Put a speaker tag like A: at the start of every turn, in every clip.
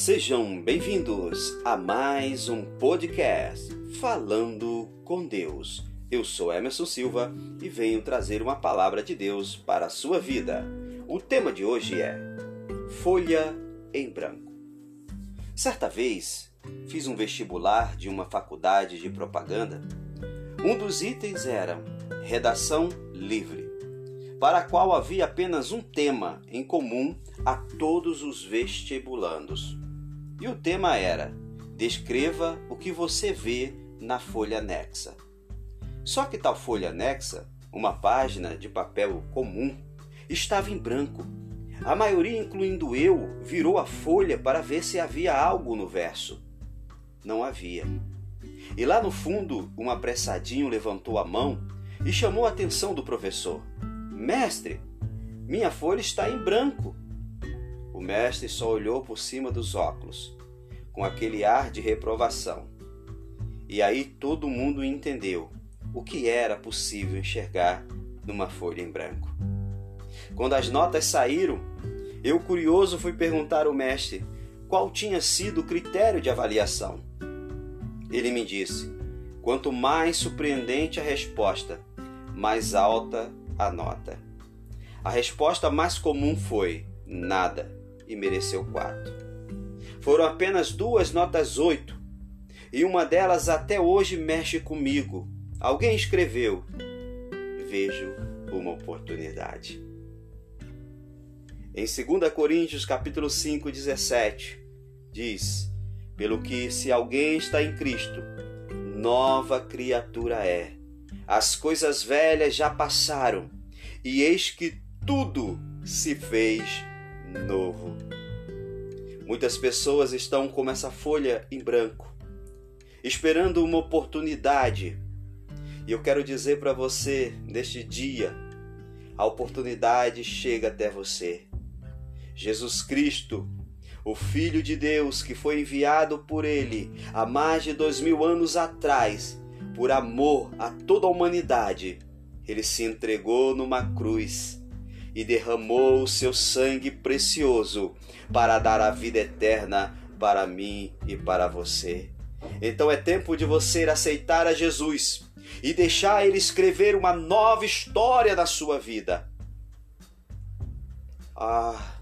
A: Sejam bem-vindos a mais um podcast Falando com Deus. Eu sou Emerson Silva e venho trazer uma palavra de Deus para a sua vida. O tema de hoje é Folha em Branco. Certa vez, fiz um vestibular de uma faculdade de propaganda. Um dos itens era redação livre, para a qual havia apenas um tema em comum a todos os vestibulandos e o tema era: Descreva o que você vê na folha anexa. Só que tal folha anexa, uma página de papel comum, estava em branco. A maioria, incluindo eu, virou a folha para ver se havia algo no verso. Não havia. E lá no fundo, um apressadinho levantou a mão e chamou a atenção do professor: Mestre, minha folha está em branco. O mestre só olhou por cima dos óculos, com aquele ar de reprovação. E aí todo mundo entendeu o que era possível enxergar numa folha em branco. Quando as notas saíram, eu curioso fui perguntar ao mestre qual tinha sido o critério de avaliação. Ele me disse: quanto mais surpreendente a resposta, mais alta a nota. A resposta mais comum foi nada e mereceu quatro. Foram apenas duas notas oito, e uma delas até hoje mexe comigo. Alguém escreveu: Vejo uma oportunidade. Em 2 Coríntios capítulo 5, 17, diz: Pelo que se alguém está em Cristo, nova criatura é. As coisas velhas já passaram, e eis que tudo se fez novo. Muitas pessoas estão como essa folha em branco, esperando uma oportunidade. E eu quero dizer para você, neste dia, a oportunidade chega até você. Jesus Cristo, o Filho de Deus que foi enviado por Ele há mais de dois mil anos atrás, por amor a toda a humanidade, ele se entregou numa cruz e derramou o seu sangue precioso para dar a vida eterna para mim e para você. Então é tempo de você aceitar a Jesus e deixar ele escrever uma nova história na sua vida. Ah,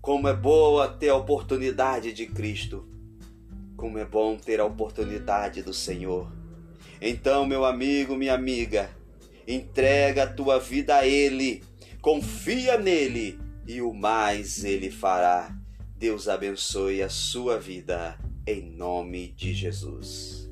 A: como é boa ter a oportunidade de Cristo. Como é bom ter a oportunidade do Senhor. Então, meu amigo, minha amiga, entrega a tua vida a Ele confia nele e o mais ele fará. Deus abençoe a sua vida em nome de Jesus.